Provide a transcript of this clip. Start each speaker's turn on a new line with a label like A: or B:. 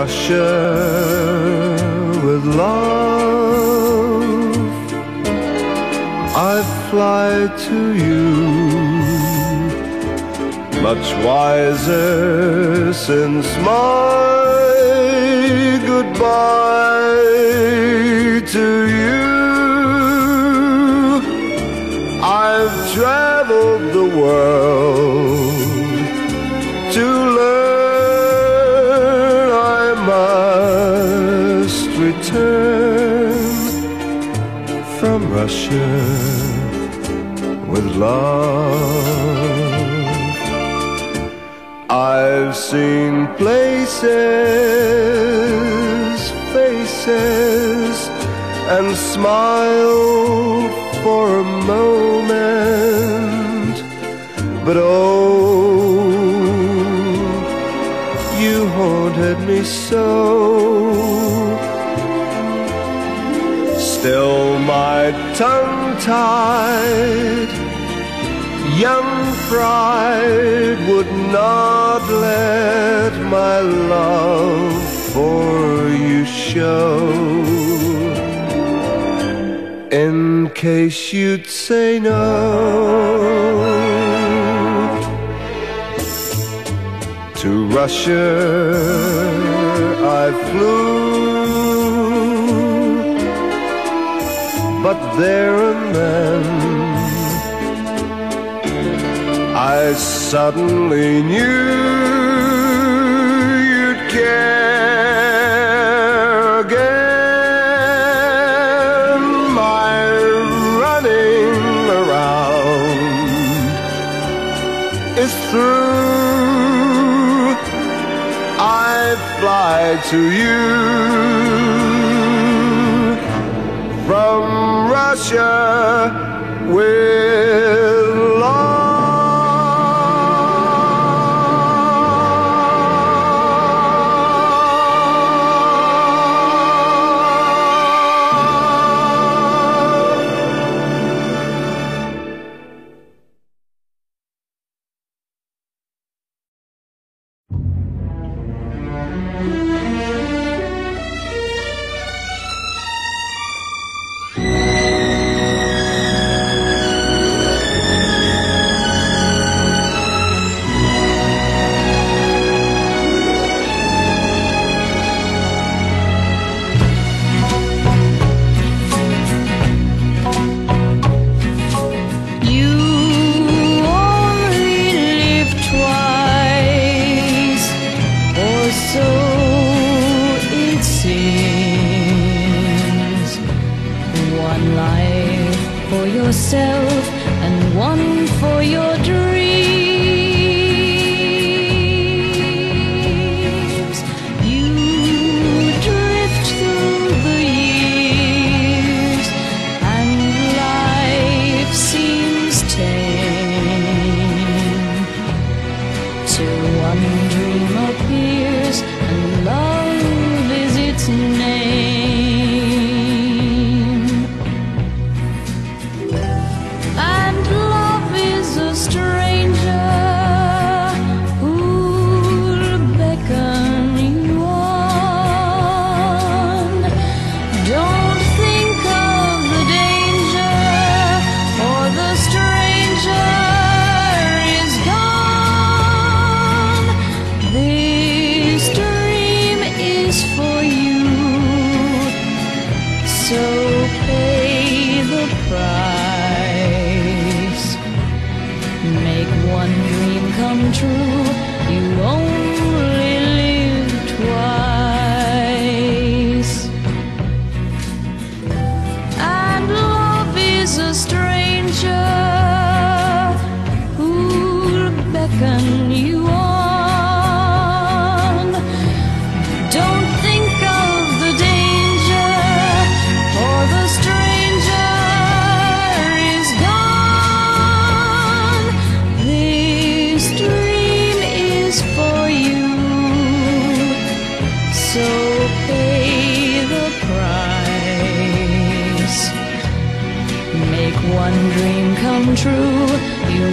A: Russia with love. I fly to you, much wiser since my goodbye with love. I've seen places, faces, and smiled for a moment, but oh, you haunted me so. Still my tongue tied, young pride would not let my love for you show. In case you'd say no. To Russia I flew, but there and then I suddenly knew you'd care again. My running around is through. I fly to you from Russia with
B: yourself and one for your dreams. You drift through the years, and life seems tame. Till one dream appears, and love is its name. Price. Make one dream come true. You only live twice. And love is a stranger who'll beckon one dream come true. You